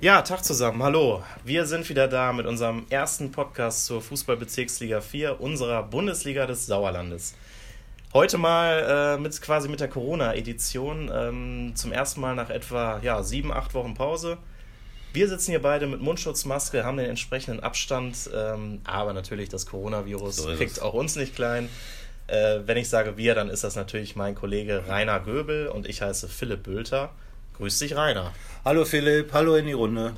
Ja, Tag zusammen, hallo. Wir sind wieder da mit unserem ersten Podcast zur Fußballbezirksliga 4 unserer Bundesliga des Sauerlandes. Heute mal äh, mit quasi mit der Corona-Edition, ähm, zum ersten Mal nach etwa ja, sieben, acht Wochen Pause. Wir sitzen hier beide mit Mundschutzmaske, haben den entsprechenden Abstand, ähm, aber natürlich das Coronavirus so kriegt auch uns nicht klein. Äh, wenn ich sage wir, dann ist das natürlich mein Kollege Rainer Göbel und ich heiße Philipp Bülter. Grüß dich, Rainer. Hallo Philipp, hallo in die Runde.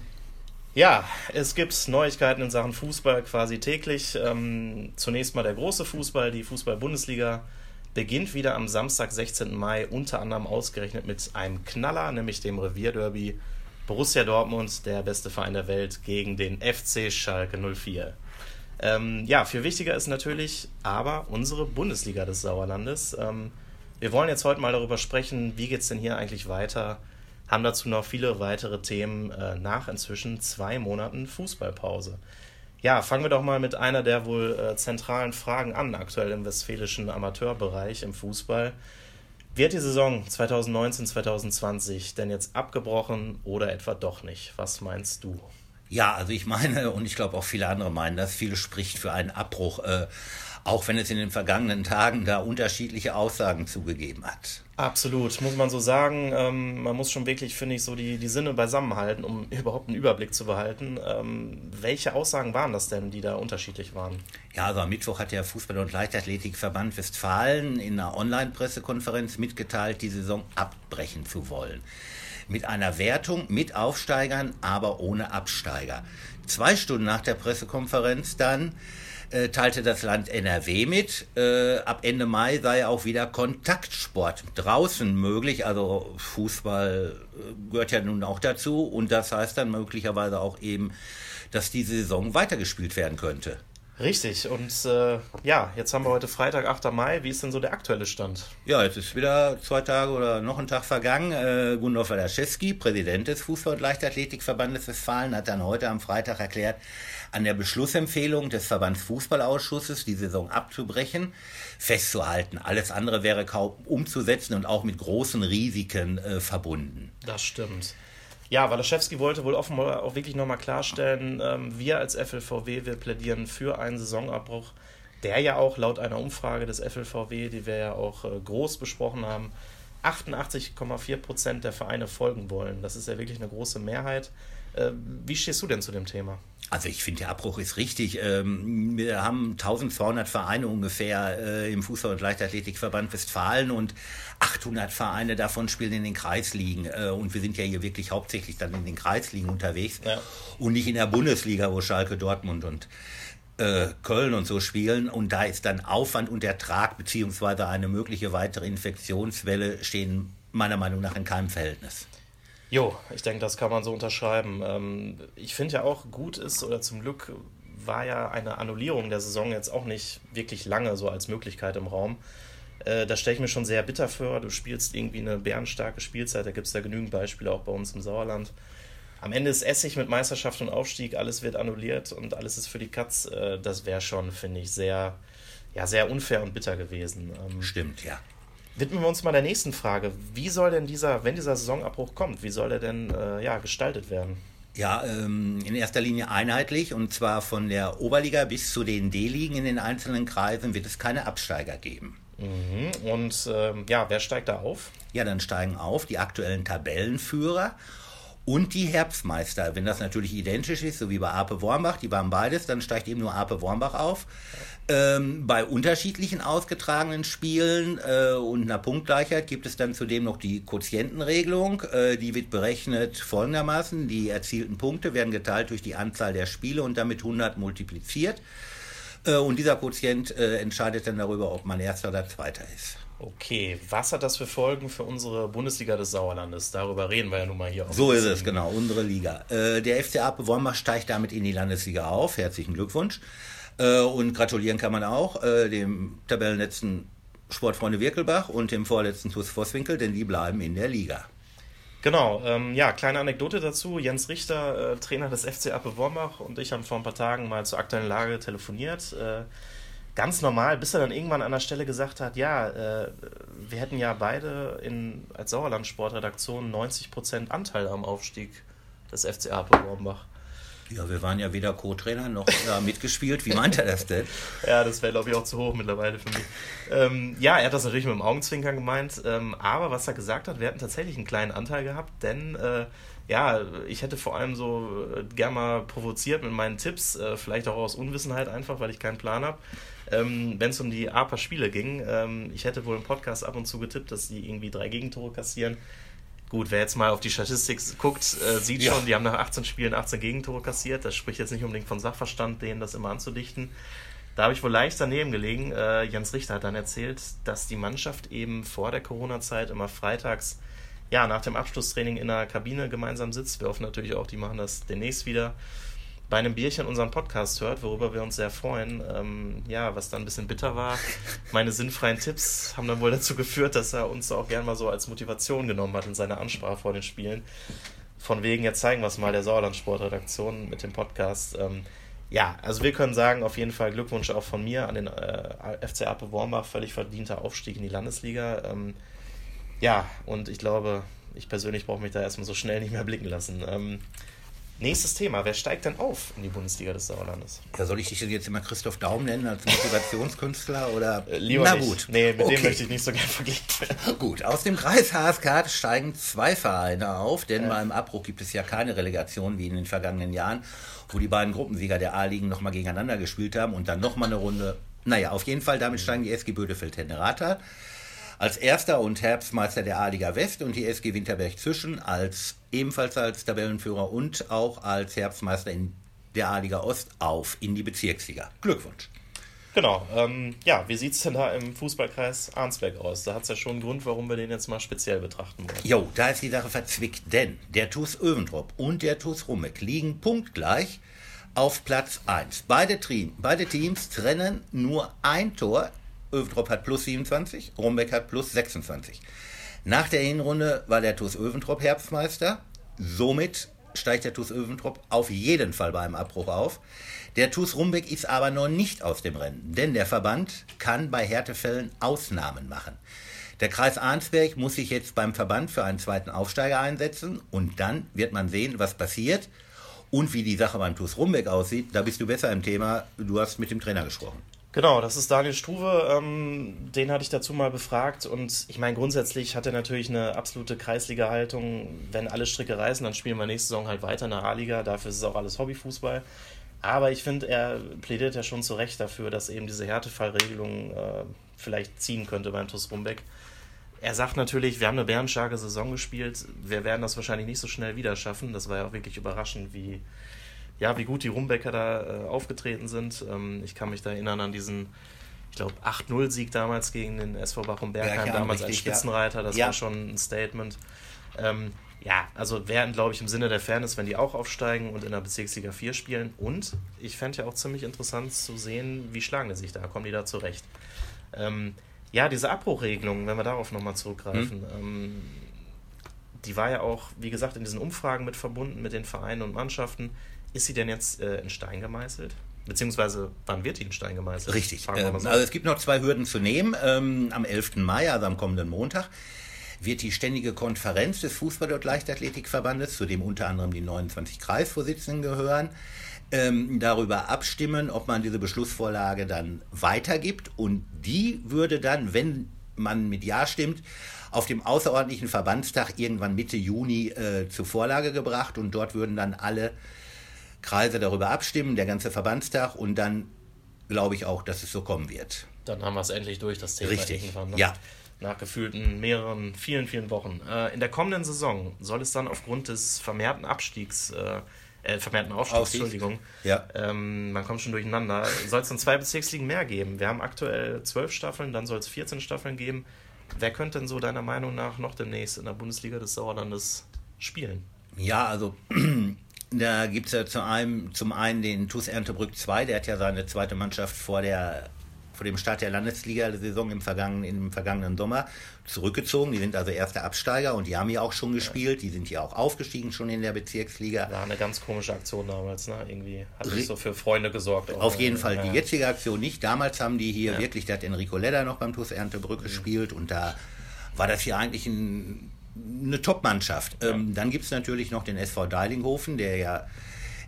Ja, es gibt Neuigkeiten in Sachen Fußball quasi täglich. Ähm, zunächst mal der große Fußball, die Fußball-Bundesliga beginnt wieder am Samstag, 16. Mai, unter anderem ausgerechnet mit einem Knaller, nämlich dem Revierderby Borussia Dortmund, der beste Verein der Welt, gegen den FC Schalke 04. Ähm, ja, viel wichtiger ist natürlich aber unsere Bundesliga des Sauerlandes. Ähm, wir wollen jetzt heute mal darüber sprechen, wie geht es denn hier eigentlich weiter? Haben dazu noch viele weitere Themen äh, nach inzwischen zwei Monaten Fußballpause. Ja, fangen wir doch mal mit einer der wohl äh, zentralen Fragen an, aktuell im westfälischen Amateurbereich im Fußball. Wird die Saison 2019-2020 denn jetzt abgebrochen oder etwa doch nicht? Was meinst du? Ja, also ich meine, und ich glaube auch viele andere meinen das, viele spricht für einen Abbruch, äh, auch wenn es in den vergangenen Tagen da unterschiedliche Aussagen zugegeben hat. Absolut, muss man so sagen. Ähm, man muss schon wirklich, finde ich, so die, die Sinne beisammenhalten, um überhaupt einen Überblick zu behalten. Ähm, welche Aussagen waren das denn, die da unterschiedlich waren? Ja, also am Mittwoch hat der Fußball- und Leichtathletikverband Westfalen in einer Online-Pressekonferenz mitgeteilt, die Saison abbrechen zu wollen. Mit einer Wertung mit Aufsteigern, aber ohne Absteiger. Zwei Stunden nach der Pressekonferenz dann äh, teilte das Land NRW mit. Äh, ab Ende Mai sei auch wieder Kontaktsport draußen möglich. Also Fußball äh, gehört ja nun auch dazu. Und das heißt dann möglicherweise auch eben, dass die Saison weitergespielt werden könnte. Richtig, und äh, ja, jetzt haben wir heute Freitag, 8. Mai. Wie ist denn so der aktuelle Stand? Ja, jetzt ist wieder zwei Tage oder noch ein Tag vergangen. Äh, Gundolf Wadaschewski, Präsident des Fußball- und Leichtathletikverbandes Westfalen, hat dann heute am Freitag erklärt, an der Beschlussempfehlung des Verbandsfußballausschusses die Saison abzubrechen, festzuhalten. Alles andere wäre kaum umzusetzen und auch mit großen Risiken äh, verbunden. Das stimmt. Ja, Walaschewski wollte wohl offenbar auch wirklich nochmal klarstellen, ähm, wir als FLVW, wir plädieren für einen Saisonabbruch, der ja auch laut einer Umfrage des FLVW, die wir ja auch äh, groß besprochen haben, 88,4 Prozent der Vereine folgen wollen. Das ist ja wirklich eine große Mehrheit. Äh, wie stehst du denn zu dem Thema? Also ich finde, der Abbruch ist richtig. Ähm, wir haben 1200 Vereine ungefähr äh, im Fußball- und Leichtathletikverband Westfalen und 800 Vereine davon spielen in den Kreisligen. Äh, und wir sind ja hier wirklich hauptsächlich dann in den Kreisligen unterwegs ja. und nicht in der Bundesliga, wo Schalke, Dortmund und Köln und so spielen. Und da ist dann Aufwand und Ertrag beziehungsweise eine mögliche weitere Infektionswelle stehen meiner Meinung nach in keinem Verhältnis. Jo, ich denke, das kann man so unterschreiben. Ähm, ich finde ja auch gut ist, oder zum Glück war ja eine Annullierung der Saison jetzt auch nicht wirklich lange so als Möglichkeit im Raum. Äh, da stelle ich mir schon sehr bitter vor. Du spielst irgendwie eine bärenstarke Spielzeit, da gibt es da genügend Beispiele auch bei uns im Sauerland. Am Ende ist Essig mit Meisterschaft und Aufstieg, alles wird annulliert und alles ist für die Katz. Äh, das wäre schon, finde ich, sehr, ja, sehr unfair und bitter gewesen. Ähm, Stimmt, ja. Widmen wir uns mal der nächsten Frage. Wie soll denn dieser, wenn dieser Saisonabbruch kommt, wie soll der denn äh, ja, gestaltet werden? Ja, ähm, in erster Linie einheitlich und zwar von der Oberliga bis zu den D-Ligen in den einzelnen Kreisen wird es keine Absteiger geben. Mhm. Und ähm, ja, wer steigt da auf? Ja, dann steigen auf die aktuellen Tabellenführer und die Herbstmeister. Wenn das natürlich identisch ist, so wie bei Ape Wormbach, die waren beides, dann steigt eben nur Ape Wormbach auf. Ähm, bei unterschiedlichen ausgetragenen Spielen äh, und einer Punktgleichheit gibt es dann zudem noch die Quotientenregelung. Äh, die wird berechnet folgendermaßen. Die erzielten Punkte werden geteilt durch die Anzahl der Spiele und damit 100 multipliziert. Äh, und dieser Quotient äh, entscheidet dann darüber, ob man Erster oder Zweiter ist. Okay, was hat das für Folgen für unsere Bundesliga des Sauerlandes? Darüber reden wir ja nun mal hier. So ist es, genau, unsere Liga. Äh, der FCA Bewombach steigt damit in die Landesliga auf. Herzlichen Glückwunsch. Äh, und gratulieren kann man auch äh, dem Tabellenletzten Sportfreunde Wirkelbach und dem vorletzten TuS Vosswinkel, denn die bleiben in der Liga. Genau, ähm, ja, kleine Anekdote dazu. Jens Richter, äh, Trainer des FC Appe Wormbach und ich haben vor ein paar Tagen mal zur aktuellen Lage telefoniert. Äh, ganz normal, bis er dann irgendwann an der Stelle gesagt hat, ja, äh, wir hätten ja beide in, als Sauerland-Sportredaktion 90% Anteil am Aufstieg des FCA Wormbach. Ja, wir waren ja weder Co-Trainer noch ja, mitgespielt. Wie meint er das denn? ja, das wäre, glaube ich, auch zu hoch mittlerweile für mich. Ähm, ja, er hat das natürlich mit dem Augenzwinkern gemeint. Ähm, aber was er gesagt hat, wir hatten tatsächlich einen kleinen Anteil gehabt, denn äh, ja, ich hätte vor allem so äh, gern mal provoziert mit meinen Tipps, äh, vielleicht auch aus Unwissenheit einfach, weil ich keinen Plan habe. Ähm, Wenn es um die APA-Spiele ging, ähm, ich hätte wohl im Podcast ab und zu getippt, dass die irgendwie drei Gegentore kassieren. Gut, wer jetzt mal auf die Statistik guckt, äh, sieht ja. schon, die haben nach 18 Spielen 18 Gegentore kassiert. Das spricht jetzt nicht unbedingt von Sachverstand, denen das immer anzudichten. Da habe ich wohl leicht daneben gelegen. Äh, Jens Richter hat dann erzählt, dass die Mannschaft eben vor der Corona-Zeit immer freitags ja, nach dem Abschlusstraining in der Kabine gemeinsam sitzt. Wir hoffen natürlich auch, die machen das demnächst wieder bei einem Bierchen unseren Podcast hört, worüber wir uns sehr freuen. Ähm, ja, was dann ein bisschen bitter war. Meine sinnfreien Tipps haben dann wohl dazu geführt, dass er uns auch gern mal so als Motivation genommen hat in seiner Ansprache vor den Spielen. Von wegen, jetzt zeigen wir es mal der Sauerland Sportredaktion mit dem Podcast. Ähm, ja, also wir können sagen, auf jeden Fall Glückwunsch auch von mir an den äh, FC Ape Wormbach, völlig verdienter Aufstieg in die Landesliga. Ähm, ja, und ich glaube, ich persönlich brauche mich da erstmal so schnell nicht mehr blicken lassen. Ähm, Nächstes Thema. Wer steigt denn auf in die Bundesliga des Sauerlandes? Ja, soll ich dich jetzt immer Christoph Daum nennen als Motivationskünstler oder? Äh, lieber Na nicht. gut. Nee, mit okay. dem möchte ich nicht so gerne verglichen werden. Gut, aus dem Kreis HSK steigen zwei Vereine auf, denn ja. beim Abbruch gibt es ja keine Relegation wie in den vergangenen Jahren, wo die beiden Gruppensieger der A-Ligen nochmal gegeneinander gespielt haben und dann nochmal eine Runde. Naja, auf jeden Fall, damit steigen die SG Bödefeld-Tennerata als erster und Herbstmeister der A-Liga West und die SG Winterberg Zwischen als ebenfalls als Tabellenführer und auch als Herbstmeister in der A-Liga Ost auf in die Bezirksliga. Glückwunsch. Genau, ähm, ja, wie sieht es denn da im Fußballkreis Arnsberg aus? Da hat es ja schon einen Grund, warum wir den jetzt mal speziell betrachten wollen. Jo, da ist die Sache verzwickt, denn der TuS Öventrop und der TuS Rummeck liegen punktgleich auf Platz 1. Beide, beide Teams trennen nur ein Tor Öventrop hat plus 27, Rombeck hat plus 26. Nach der Hinrunde war der TuS Öventrop Herbstmeister. Somit steigt der TuS Öventrop auf jeden Fall beim Abbruch auf. Der TuS Rumbeck ist aber noch nicht aus dem Rennen, denn der Verband kann bei Härtefällen Ausnahmen machen. Der Kreis Arnsberg muss sich jetzt beim Verband für einen zweiten Aufsteiger einsetzen und dann wird man sehen, was passiert und wie die Sache beim TuS Rumbeck aussieht. Da bist du besser im Thema. Du hast mit dem Trainer gesprochen. Genau, das ist Daniel Struve. Ähm, den hatte ich dazu mal befragt. Und ich meine, grundsätzlich hat er natürlich eine absolute Kreisliga-Haltung. Wenn alle Stricke reißen, dann spielen wir nächste Saison halt weiter in der A-Liga. Dafür ist es auch alles Hobbyfußball. Aber ich finde, er plädiert ja schon zu Recht dafür, dass eben diese Härtefallregelung äh, vielleicht ziehen könnte beim TuS Rumbeck. Er sagt natürlich, wir haben eine bärenstarke Saison gespielt. Wir werden das wahrscheinlich nicht so schnell wieder schaffen. Das war ja auch wirklich überraschend, wie ja, wie gut die Rumbecker da äh, aufgetreten sind. Ähm, ich kann mich da erinnern an diesen, ich glaube, 8-0-Sieg damals gegen den SV Bachum Bergheim, damals richtig, als Spitzenreiter. Das ja. war schon ein Statement. Ähm, ja, also wären, glaube ich, im Sinne der Fairness, wenn die auch aufsteigen und in der Bezirksliga 4 spielen. Und ich fände ja auch ziemlich interessant zu sehen, wie schlagen die sich da, kommen die da zurecht. Ähm, ja, diese Abbruchregelung, wenn wir darauf nochmal zurückgreifen, hm. ähm, die war ja auch, wie gesagt, in diesen Umfragen mit verbunden mit den Vereinen und Mannschaften. Ist sie denn jetzt äh, in Stein gemeißelt? Beziehungsweise, wann wird die in Stein gemeißelt? Richtig. Ähm, so. Also es gibt noch zwei Hürden zu nehmen. Ähm, am 11. Mai, also am kommenden Montag, wird die Ständige Konferenz des Fußball- und Leichtathletikverbandes, zu dem unter anderem die 29 Kreisvorsitzenden gehören, ähm, darüber abstimmen, ob man diese Beschlussvorlage dann weitergibt. Und die würde dann, wenn man mit Ja stimmt, auf dem außerordentlichen Verbandstag irgendwann Mitte Juni äh, zur Vorlage gebracht und dort würden dann alle Kreise darüber abstimmen, der ganze Verbandstag und dann glaube ich auch, dass es so kommen wird. Dann haben wir es endlich durch, das Thema Richtig. irgendwann. Ne? Ja. Nach gefühlten mehreren, vielen, vielen Wochen. Äh, in der kommenden Saison soll es dann aufgrund des vermehrten Abstiegs, äh, äh vermehrten Aufstiegs, Aufstieg. Entschuldigung, ja. ähm, man kommt schon durcheinander, soll es dann zwei Bezirksligen mehr geben. Wir haben aktuell zwölf Staffeln, dann soll es 14 Staffeln geben. Wer könnte denn so deiner Meinung nach noch demnächst in der Bundesliga des Sauerlandes spielen? Ja, also Da gibt es ja zu einem, zum einen den TuS Erntebrück 2, der hat ja seine zweite Mannschaft vor, der, vor dem Start der Landesliga-Saison im vergangenen, im vergangenen Sommer zurückgezogen. Die sind also erste Absteiger und die haben ja auch schon gespielt. Die sind ja auch aufgestiegen schon in der Bezirksliga. War eine ganz komische Aktion damals, ne? Irgendwie hat sich so für Freunde gesorgt. Auf jeden Fall. Ja. Die jetzige Aktion nicht. Damals haben die hier ja. wirklich, da hat Enrico Ledder noch beim TuS Erntebrück mhm. gespielt und da war das hier eigentlich ein eine Top-Mannschaft. Ähm, dann gibt es natürlich noch den SV Deilinghofen, der ja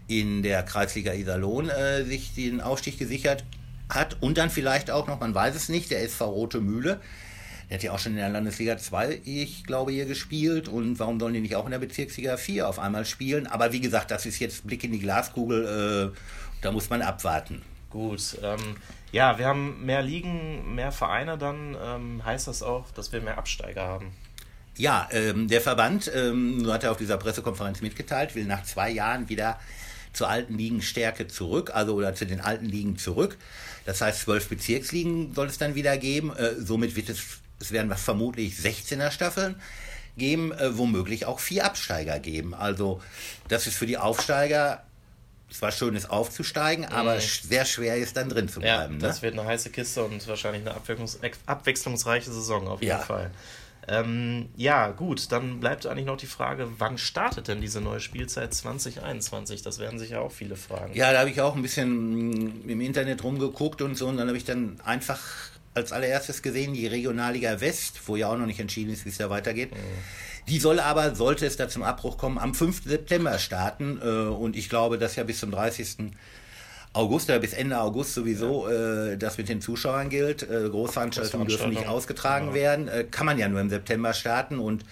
in der Kreisliga Iserlohn äh, sich den Aufstieg gesichert hat. Und dann vielleicht auch noch, man weiß es nicht, der SV Rote Mühle. Der hat ja auch schon in der Landesliga 2, ich glaube, hier gespielt. Und warum sollen die nicht auch in der Bezirksliga 4 auf einmal spielen? Aber wie gesagt, das ist jetzt Blick in die Glaskugel. Äh, da muss man abwarten. Gut. Ähm, ja, wir haben mehr Ligen, mehr Vereine. Dann ähm, heißt das auch, dass wir mehr Absteiger haben. Ja, ähm, der Verband, ähm, hat er auf dieser Pressekonferenz mitgeteilt, will nach zwei Jahren wieder zur alten Ligenstärke zurück, also oder zu den alten Ligen zurück. Das heißt, zwölf Bezirksligen soll es dann wieder geben. Äh, somit wird es, es werden vermutlich 16er Staffeln geben, äh, womöglich auch vier Absteiger geben. Also das ist für die Aufsteiger zwar schön ist aufzusteigen, aber mhm. sehr schwer ist dann drin zu bleiben. Ja, das ne? wird eine heiße Kiste und wahrscheinlich eine abwechslungsreiche Saison auf jeden ja. Fall. Ähm, ja, gut, dann bleibt eigentlich noch die Frage, wann startet denn diese neue Spielzeit 2021? Das werden sich ja auch viele fragen. Ja, da habe ich auch ein bisschen im Internet rumgeguckt und so und dann habe ich dann einfach als allererstes gesehen die Regionalliga West, wo ja auch noch nicht entschieden ist, wie es da weitergeht. Mhm. Die soll aber, sollte es da zum Abbruch kommen, am 5. September starten äh, und ich glaube, dass ja bis zum 30. August oder bis Ende August sowieso äh, das mit den Zuschauern gilt. Äh, Großveranstaltungen dürfen nicht ausgetragen ja. werden. Äh, kann man ja nur im September starten und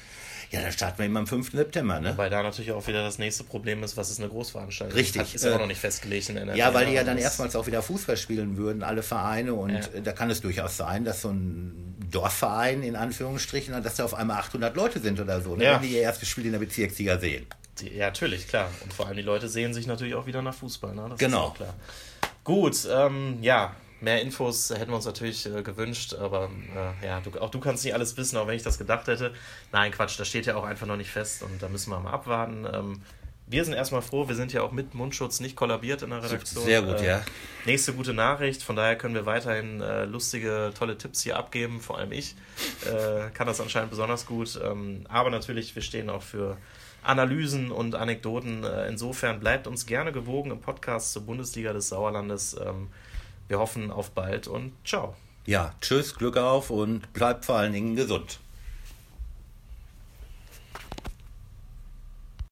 ja, dann starten wir immer am 5. September. Ne? Wobei da natürlich auch wieder das nächste Problem ist, was ist eine Großveranstaltung? Richtig. Hat, ist ja auch noch nicht festgelegt in NRW. Ja, weil die ja dann erstmals auch wieder Fußball spielen würden, alle Vereine. Und ja. da kann es durchaus sein, dass so ein Dorfverein in Anführungsstrichen, dass da auf einmal 800 Leute sind oder so, ne? ja. wenn die ihr erstes Spiel in der Bezirksliga sehen. Ja, natürlich, klar. Und vor allem die Leute sehen sich natürlich auch wieder nach Fußball. Ne? Das genau. Gut, ähm, ja, mehr Infos hätten wir uns natürlich äh, gewünscht, aber äh, ja, du, auch du kannst nicht alles wissen, auch wenn ich das gedacht hätte. Nein, Quatsch, das steht ja auch einfach noch nicht fest und da müssen wir mal abwarten. Ähm, wir sind erstmal froh, wir sind ja auch mit Mundschutz nicht kollabiert in der Redaktion. Sehr gut, äh, ja. Nächste gute Nachricht, von daher können wir weiterhin äh, lustige, tolle Tipps hier abgeben, vor allem ich. Äh, kann das anscheinend besonders gut. Ähm, aber natürlich, wir stehen auch für Analysen und Anekdoten. Äh, insofern bleibt uns gerne gewogen im Podcast zur Bundesliga des Sauerlandes. Ähm, wir hoffen auf bald und ciao. Ja, tschüss, Glück auf und bleibt vor allen Dingen gesund.